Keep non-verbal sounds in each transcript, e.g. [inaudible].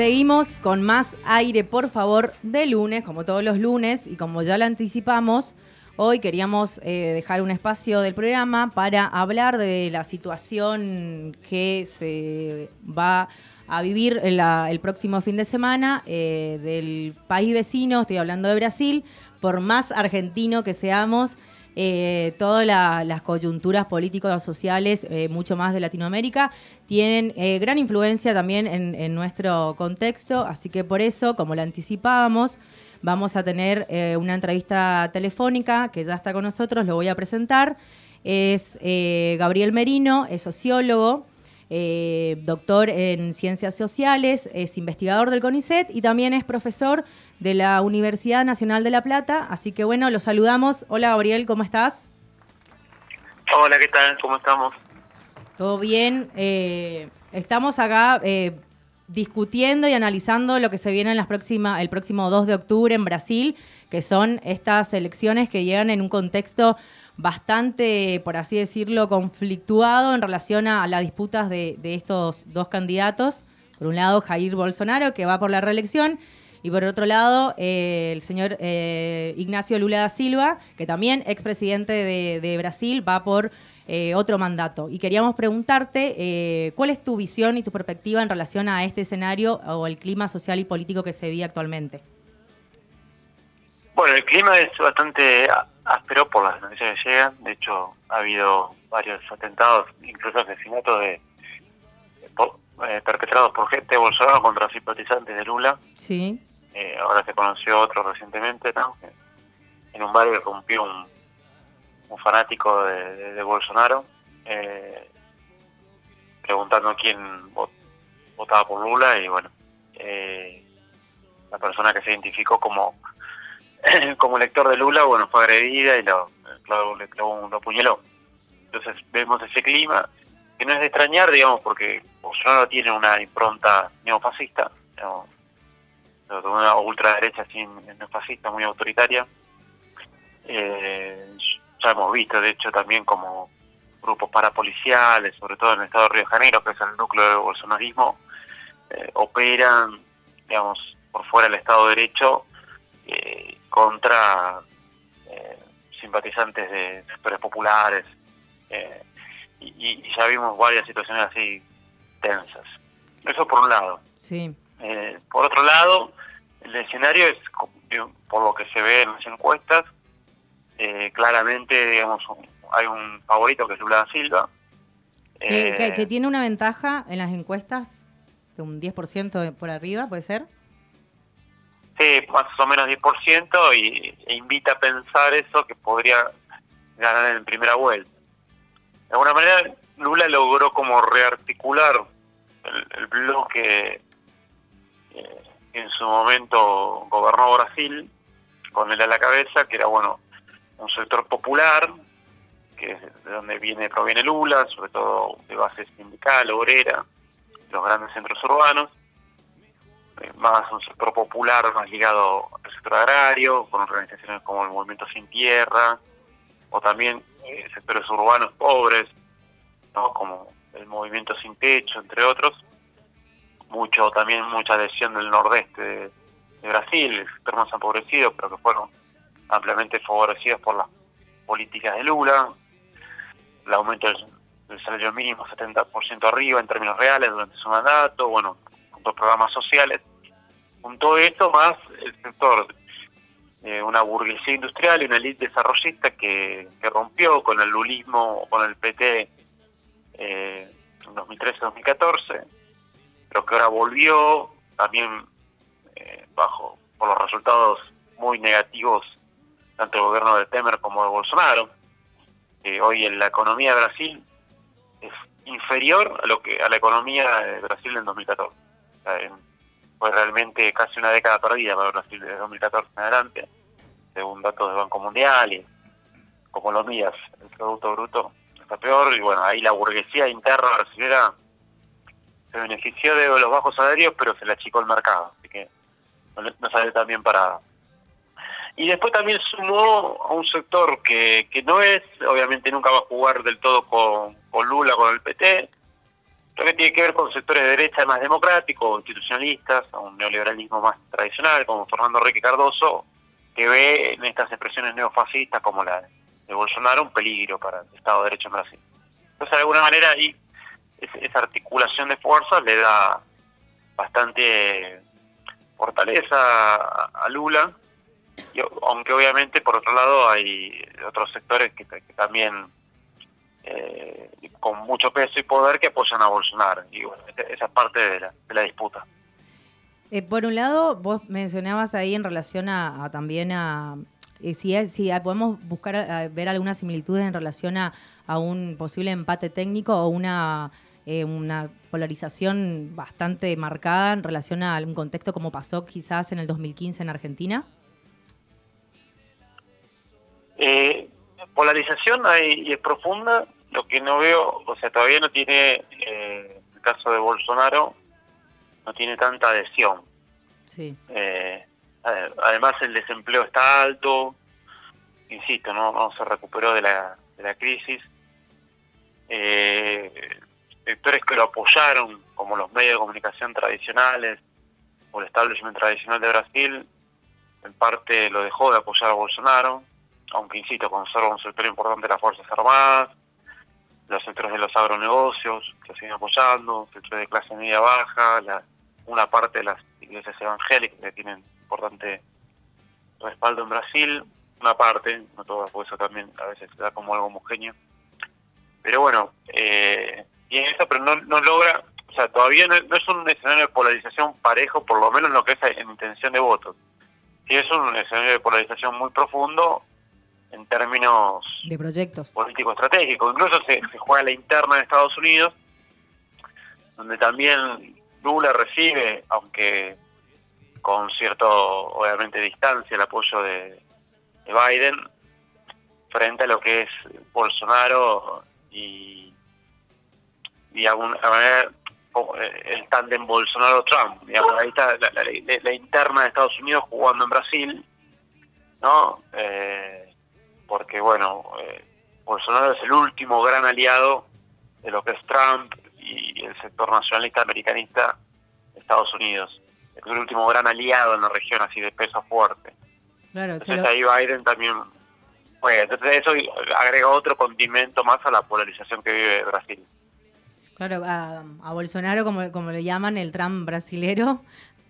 Seguimos con más aire, por favor, de lunes, como todos los lunes, y como ya lo anticipamos, hoy queríamos eh, dejar un espacio del programa para hablar de la situación que se va a vivir el próximo fin de semana eh, del país vecino, estoy hablando de Brasil, por más argentino que seamos, eh, todas las coyunturas políticos sociales, eh, mucho más de Latinoamérica, tienen eh, gran influencia también en, nuestro contexto, así que por eso, como lo anticipábamos, vamos a tener una entrevista telefónica que ya está con nosotros, lo voy a presentar. Es Gabriel Merino, es sociólogo, doctor en ciencias sociales, es investigador del CONICET y también es profesor de la Universidad Nacional de La Plata. Así que bueno, los saludamos. Hola Gabriel, ¿cómo estás? Hola, ¿qué tal? ¿Cómo estamos? Todo bien. Eh, estamos acá eh, discutiendo y analizando lo que se viene en las próximas, el próximo 2 de octubre en Brasil, que son estas elecciones que llegan en un contexto bastante, por así decirlo, conflictuado en relación a, las disputas de, estos dos candidatos. Por un lado, Jair Bolsonaro, que va por la reelección, y por otro lado, eh, el señor eh, Ignacio Lula da Silva, que también expresidente de, de Brasil, va por eh, otro mandato. Y queríamos preguntarte cuál es tu visión y tu perspectiva en relación a este escenario o el clima social y político que se vive actualmente. Bueno, el clima es bastante áspero por las noticias que llegan. De hecho, ha habido varios atentados, incluso asesinatos de, perpetrados por gente de Bolsonaro contra simpatizantes de Lula. Sí. Eh, ahora se conoció otro recientemente, ¿no? En un barrio rompió un, un fanático de, Bolsonaro, eh, preguntando quién votaba por Lula y bueno, eh, la persona que se identificó como [laughs] como lector de Lula, bueno, fue agredida y lo, lo, lo apuñaló. Entonces vemos ese clima, que no es de extrañar, digamos, porque Bolsonaro tiene una impronta neofascista, ¿no? una ultraderecha así neofascista, muy autoritaria. Eh, ya hemos visto, de hecho, también como grupos parapoliciales, sobre todo en el estado de Río de Janeiro, que es el núcleo del bolsonarismo, eh, operan, digamos, por fuera del Estado de Derecho eh, contra simpatizantes de sectores populares. Y, y, ya vimos varias situaciones así tensas. Eso por un lado. Sí. por otro lado, el escenario es, por lo que se ve en las encuestas, eh, claramente, digamos, hay un favorito que es Lula Silva. que, eh, tiene una ventaja en las encuestas de un 10% por arriba, ¿puede ser? Sí, más o menos 10% y e invita a pensar eso que podría ganar en primera vuelta. De alguna manera, Lula logró como rearticular el, bloque eh, en su momento gobernó Brasil, con él a la cabeza, que era bueno un sector popular, que es de donde viene proviene Lula, sobre todo de base sindical, obrera, los grandes centros urbanos, más un sector popular más ligado al sector agrario, con organizaciones como el Movimiento Sin Tierra, o también eh, sectores urbanos pobres, ¿no? como el Movimiento Sin Techo, entre otros. Mucho también mucha adhesión del nordeste de, Brasil, sector más empobrecido, pero que fueron ampliamente favorecidos por las políticas de Lula, el aumento del, salario mínimo 70% arriba en términos reales durante su mandato, bueno, a programas sociales, todo esto más el sector de una burguesía industrial y una élite desarrollista que, rompió con el lulismo, con el PT eh, en 2013-2014, pero que ahora volvió también eh, bajo por los resultados muy negativos tanto del gobierno de Temer como de Bolsonaro. hoy en la economía de Brasil es inferior a lo que a la economía de Brasil en 2014. Fue realmente casi una década perdida para Brasil desde 2014 en adelante, según datos del Banco Mundial y como lo mías, el Producto Bruto está peor y bueno, ahí la burguesía interna brasileña se benefició de los bajos salarios, pero se le achicó el mercado, así que no, sale también para... Y después también sumó a un sector que, que no es, obviamente nunca va a jugar del todo con, con Lula, con el PT, lo que tiene que ver con sectores de derecha más democráticos, institucionalistas, a un neoliberalismo más tradicional, como Fernando Enrique Cardoso, que ve en estas expresiones neofascistas como la de Bolsonaro un peligro para el Estado de Derecho en Brasil. Entonces, de alguna manera, ahí esa articulación de fuerzas le da bastante fortaleza a Lula, y, aunque obviamente por otro lado hay otros sectores que, también eh, con mucho peso y poder que apoyan a Bolsonaro, y esa es parte de la, de la disputa. Eh, por un lado, vos mencionabas ahí en relación a, también a eh, si, si podemos buscar ver algunas similitudes en relación a, un posible empate técnico o una eh, una polarización bastante marcada en relación a un contexto como pasó quizás en el 2015 en Argentina? Polarización hay, es profunda, lo que no veo, o sea, todavía no tiene, eh, el caso de Bolsonaro, no tiene tanta adhesión. Sí. Eh, además el desempleo está alto, insisto, no, no se recuperó de la, de la crisis. Eh, sectores que lo apoyaron, como los medios de comunicación tradicionales o el establishment tradicional de Brasil, en parte lo dejó de apoyar a Bolsonaro, aunque insisto, conserva un sector importante de las Fuerzas Armadas, los sectores de los agronegocios que siguen apoyando, sectores de clase media baja, la, una parte de las iglesias evangélicas que tienen importante respaldo en Brasil, una parte, no todas, por eso también a veces se da como algo homogéneo. Pero bueno, eh, y en eso, pero no, no logra, o sea, todavía no, es un escenario de polarización parejo, por lo menos en lo que es en intención de votos. Sí es un escenario de polarización muy profundo en términos de proyectos políticos estratégicos. Incluso se, se juega la interna de Estados Unidos, donde también Lula recibe, aunque con cierto, obviamente, distancia, el apoyo de, de Biden frente a lo que es Bolsonaro y y de alguna manera eh, el tándem Bolsonaro-Trump. Ahí está la, interna de Estados Unidos jugando en Brasil, ¿no? Eh, porque, bueno, eh, Bolsonaro es el último gran aliado de lo que es Trump y el sector nacionalista americanista de Estados Unidos. Es el último gran aliado en la región, así de peso fuerte. Claro, entonces ahí Biden también... Bueno, entonces eso agrega otro condimento más a la polarización que vive Brasil. Claro, a, Bolsonaro, como, como le llaman, el Trump brasilero.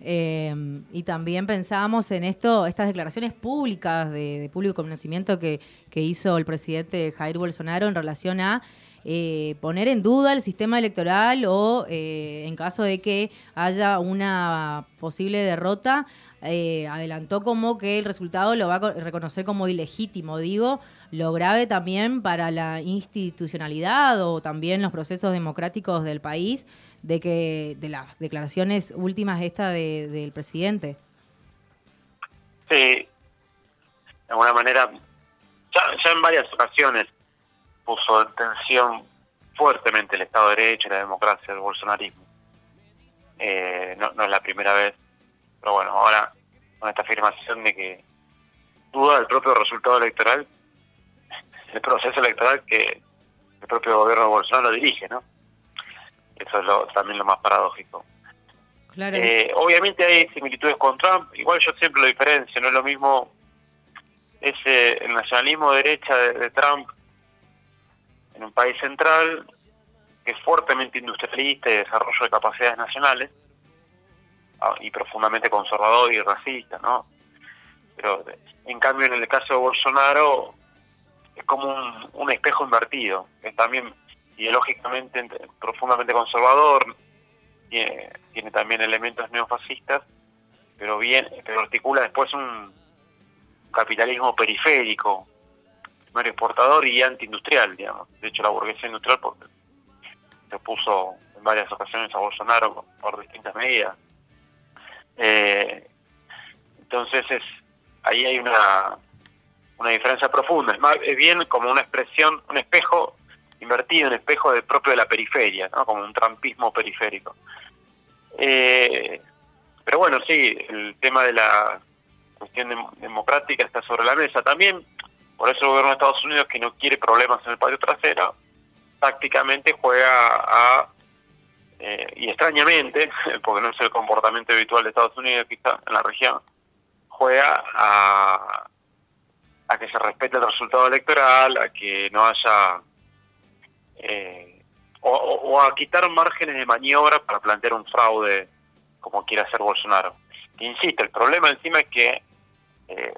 Eh, y también pensábamos en esto, estas declaraciones públicas de, público conocimiento que, que, hizo el presidente Jair Bolsonaro en relación a eh, poner en duda el sistema electoral o eh, en caso de que haya una posible derrota, adelantó como que el resultado lo va a reconocer como ilegítimo, digo, lo grave también para la institucionalidad o también los procesos democráticos del país de que de las declaraciones últimas esta de, del presidente. Sí, de alguna manera, ya, en varias ocasiones puso en tensión fuertemente el Estado de Derecho y la democracia del bolsonarismo. Eh, no, no es la primera vez, pero bueno, ahora con esta afirmación de que duda del propio resultado electoral [laughs] el proceso electoral que el propio gobierno de Bolsonaro dirige, ¿no? Eso es lo, también lo más paradójico. Claro. Eh, obviamente hay similitudes con Trump, igual yo siempre lo diferencio, no es lo mismo ese el nacionalismo de derecha de, Trump en un país central que es fuertemente industrialista y de desarrollo de capacidades nacionales y profundamente conservador y racista, ¿no? Pero en cambio en el caso de Bolsonaro es como un, espejo invertido, es también ideológicamente profundamente conservador, tiene, tiene también elementos neofascistas, pero bien, pero articula después un capitalismo periférico, primario exportador y antiindustrial, digamos. De hecho, la burguesía industrial se opuso en varias ocasiones a Bolsonaro por, distintas medidas. Eh, entonces es ahí hay una una diferencia profunda. Es, más, es bien como una expresión, un espejo invertido, un espejo del propio de la periferia, ¿no? como un trampismo periférico. Eh, pero bueno, sí, el tema de la cuestión democrática está sobre la mesa también. Por eso el gobierno de Estados Unidos, que no quiere problemas en el patio trasero, tácticamente juega a eh, y extrañamente, [laughs] porque no es el comportamiento habitual de Estados Unidos quizá en la región, juega a, a que se respete el resultado electoral, a que no haya... Eh, o, a quitar márgenes de maniobra para plantear un fraude como quiera hacer Bolsonaro. insisto, el problema encima es que eh,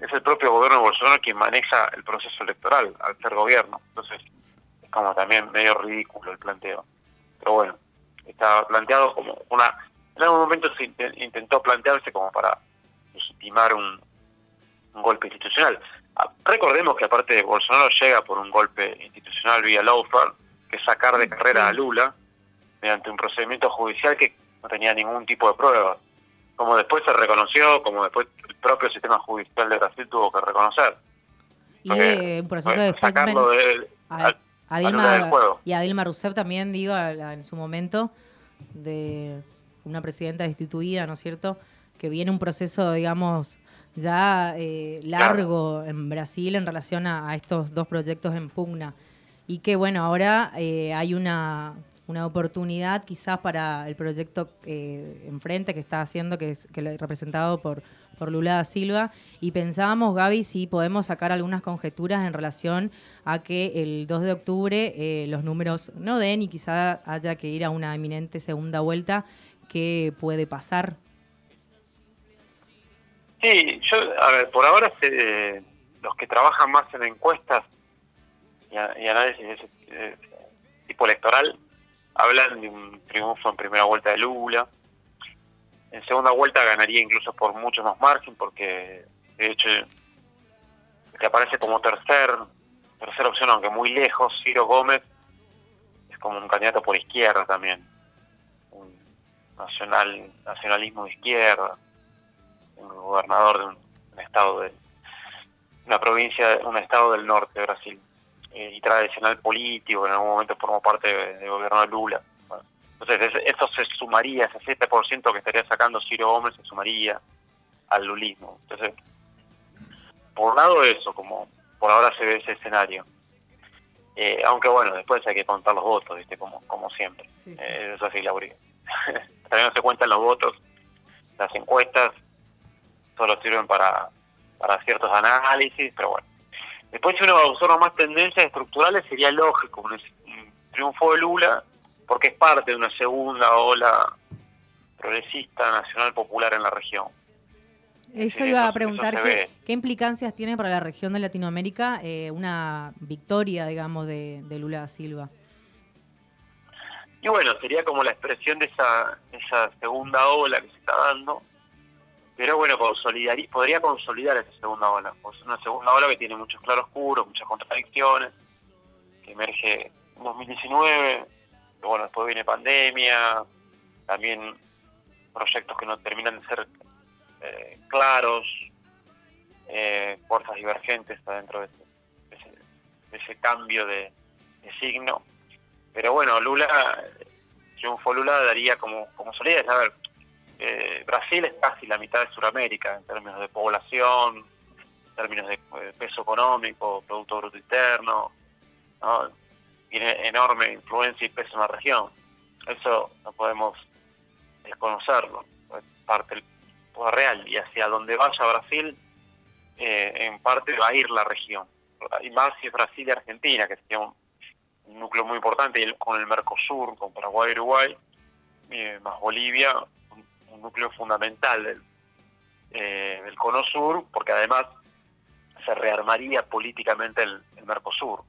es el propio gobierno de Bolsonaro quien maneja el proceso electoral al ser gobierno. Entonces, es como también medio ridículo el planteo. Pero bueno, está planteado como una... En algún momento se intentó plantearse como para legitimar un, golpe institucional. Ah, recordemos que aparte de Bolsonaro llega por un golpe institucional vía lawfare, que es sacar de carrera a Lula mediante un procedimiento judicial que no tenía ningún tipo de prueba, como después se reconoció, como después el propio sistema judicial de Brasil tuvo que reconocer. Y un proceso de sacarlo de, a Dilma, y a Dilma Rousseff también, digo, en su momento, de una presidenta destituida, ¿no es cierto? Que viene un proceso, digamos, ya eh, largo en Brasil en relación a, estos dos proyectos en pugna. Y que, bueno, ahora eh, hay una, una oportunidad quizás para el proyecto eh, enfrente que está haciendo, que es que representado por por Lula da Silva y pensábamos, Gaby, si podemos sacar algunas conjeturas en relación a que el 2 de octubre eh, los números no den y quizá haya que ir a una eminente segunda vuelta. ¿Qué puede pasar? Sí, yo, a ver, por ahora se, los que trabajan más en encuestas y, análisis de ese tipo electoral hablan de un triunfo en primera vuelta de Lula. En segunda vuelta ganaría incluso por mucho más margen, porque de hecho que aparece como tercer tercera opción, aunque muy lejos, Ciro Gómez es como un candidato por izquierda también, un nacional nacionalismo de izquierda, un gobernador de un, estado de una provincia, un estado del norte de Brasil y tradicional político, en algún momento formó parte del gobierno de Lula. Entonces, eso se sumaría, ese 7% que estaría sacando Ciro Gómez se sumaría al lulismo. Entonces, por un lado eso, como por ahora se ve ese escenario. Eh, aunque bueno, después hay que contar los votos, ¿viste? Como, como siempre. Eh, eso sí, Lauri. [laughs] También no se cuentan los votos, las encuestas solo sirven para, para ciertos análisis, pero bueno. Después si uno observa más tendencias estructurales sería lógico, un triunfo de Lula porque es parte de una segunda ola progresista nacional popular en la región. Eso iba a preguntar, ¿qué, ¿qué, implicancias tiene para la región de Latinoamérica eh, una victoria, digamos, de, Lula da Silva? Y bueno, sería como la expresión de esa, esa segunda ola que se está dando, pero bueno, podría consolidar esa segunda ola. Pues una segunda ola que tiene muchos claroscuros, muchas contradicciones, que emerge en 2019, bueno, después viene pandemia, también proyectos que no terminan de ser eh, claros, eh, fuerzas divergentes adentro de ese, cambio de, signo. Pero bueno, Lula, triunfo Lula daría como, como ver, eh, Brasil es casi la mitad de Sudamérica en términos de población, en términos de peso económico, Producto Bruto Interno, ¿no? tiene enorme influencia y peso en la región. Eso no podemos desconocerlo, es parte del real y hacia donde vaya Brasil, eh, en parte va a ir la región. Y más si es Brasil y Argentina, que sería un, núcleo muy importante, y con el Mercosur, con Paraguay y Uruguay, eh, más Bolivia, un, núcleo fundamental del, eh, Cono Sur, porque además se rearmaría políticamente el Mercosur.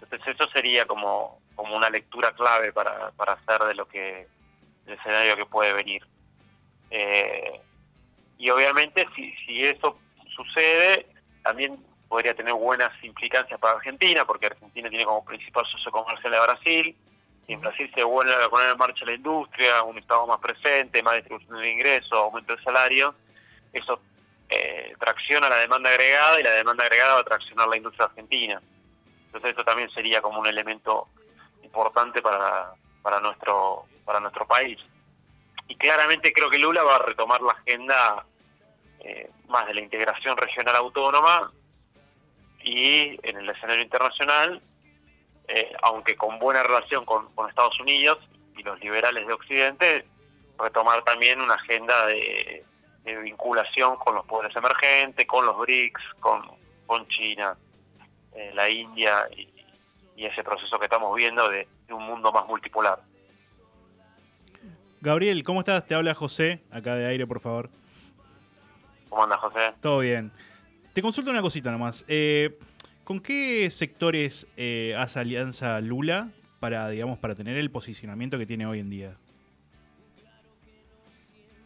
Entonces eso sería como, como una lectura clave para, para hacer de lo que el escenario que puede venir. Eh, y obviamente si, si eso sucede, también podría tener buenas implicancias para Argentina, porque Argentina tiene como principal socio comercial a Brasil, y en Brasil se vuelve a poner en marcha la industria, un Estado más presente, más distribución de ingresos, aumento del salario, eso eh, tracciona la demanda agregada y la demanda agregada va a traccionar la industria argentina. Entonces esto también sería como un elemento importante para, para, nuestro, para nuestro país. Y claramente creo que Lula va a retomar la agenda eh, más de la integración regional autónoma y en el escenario internacional, eh, aunque con buena relación con, Estados Unidos, y los liberales de Occidente retomar también una agenda de, vinculación con los poderes emergentes, con los BRICS, con, con China, eh, la India y, ese proceso que estamos viendo de, un mundo más multipolar. Gabriel, ¿cómo estás? Te habla José, acá de aire, por favor. ¿Cómo andas, José? Todo bien. Te consulto una cosita nomás. Eh, ¿Con qué sectores eh, hace alianza Lula para, digamos, para tener el posicionamiento que tiene hoy en día?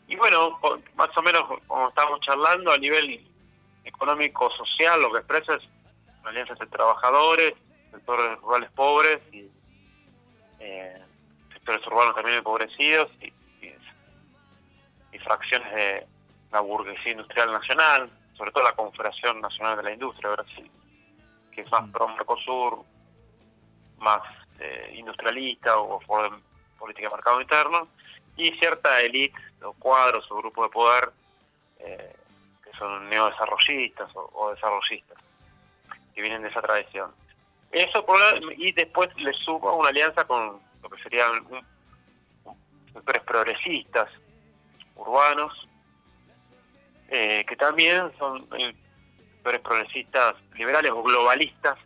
Y bueno, más o menos como estamos charlando, a nivel económico-social, lo que expresa es alianzas de trabajadores, sectores rurales pobres y eh, sectores urbanos también empobrecidos y, fracciones de la burguesía industrial nacional, sobre todo la Confederación Nacional de la Industria de Brasil, que es más pro Mercosur, más eh, industrialista o por política de mercado interno, y cierta élite o cuadros o grupos de poder eh, que son neodesarrollistas o, desarrollistas, que vienen de esa tradición. Eso por y después le suma una alianza con lo que serían sectores progresistas, urbanos, eh, que también son sectores progresistas liberales o globalistas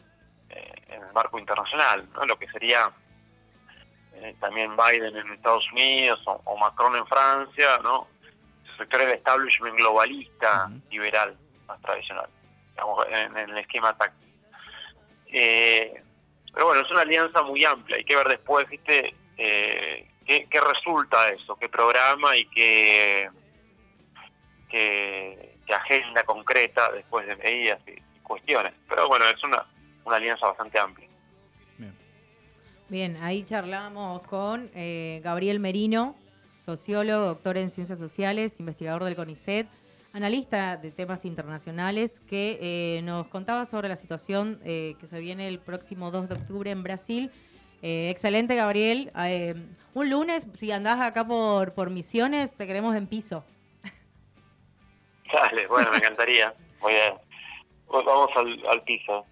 en el marco internacional, ¿no? lo que sería eh, también Biden en Estados Unidos o, Macron en Francia, ¿no? sectores de establishment globalista, liberal, más tradicional, digamos, en, el esquema táctico. Eh, pero bueno, es una alianza muy amplia, hay que ver después, ¿viste? Eh, qué, qué, resulta eso, qué programa y qué, qué, agenda concreta después de medidas y, cuestiones. Pero bueno, es una, una alianza bastante amplia. Bien, ahí charlamos con eh, Gabriel Merino, sociólogo, doctor en ciencias sociales, investigador del CONICET, analista de temas internacionales, que eh, nos contaba sobre la situación eh, que se viene el próximo 2 de octubre en Brasil. excelente, Gabriel. un lunes, si andás acá por, por Misiones, te queremos en piso. Dale, bueno, me encantaría. Voy vamos al, al piso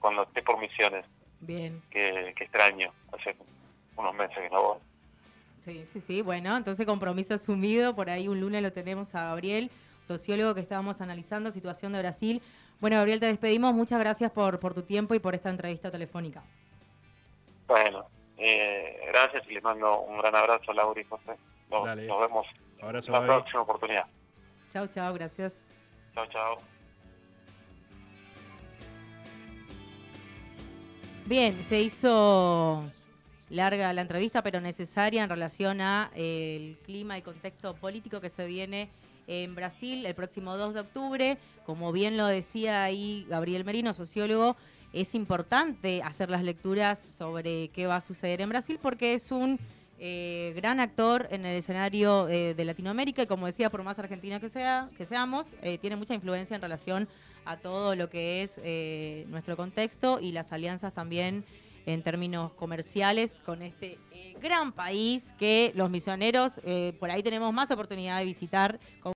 cuando esté por Misiones. Bien. Que, extraño, hace unos meses que no voy. Sí, sí, sí, bueno, entonces compromiso asumido, por ahí un lunes lo tenemos a Gabriel, sociólogo que estábamos analizando situación de Brasil. Bueno, Gabriel, te despedimos, muchas gracias por, por tu tiempo y por esta entrevista telefónica. Bueno, eh, gracias y les mando un gran abrazo a Laura y José. Nos, vemos en la próxima oportunidad. Chao, chao, gracias. Chao, chao. Bien, se hizo larga la entrevista, pero necesaria en relación a eh, el clima y contexto político que se viene en Brasil el próximo 2 de octubre. Como bien lo decía ahí Gabriel Merino, sociólogo, es importante hacer las lecturas sobre qué va a suceder en Brasil porque es un eh, gran actor en el escenario eh, de Latinoamérica y como decía, por más argentina que, sea, que seamos, tiene mucha influencia en relación a todo lo que es eh, nuestro contexto y las alianzas también en términos comerciales con este eh, gran país que los misioneros eh, por ahí tenemos más oportunidad de visitar.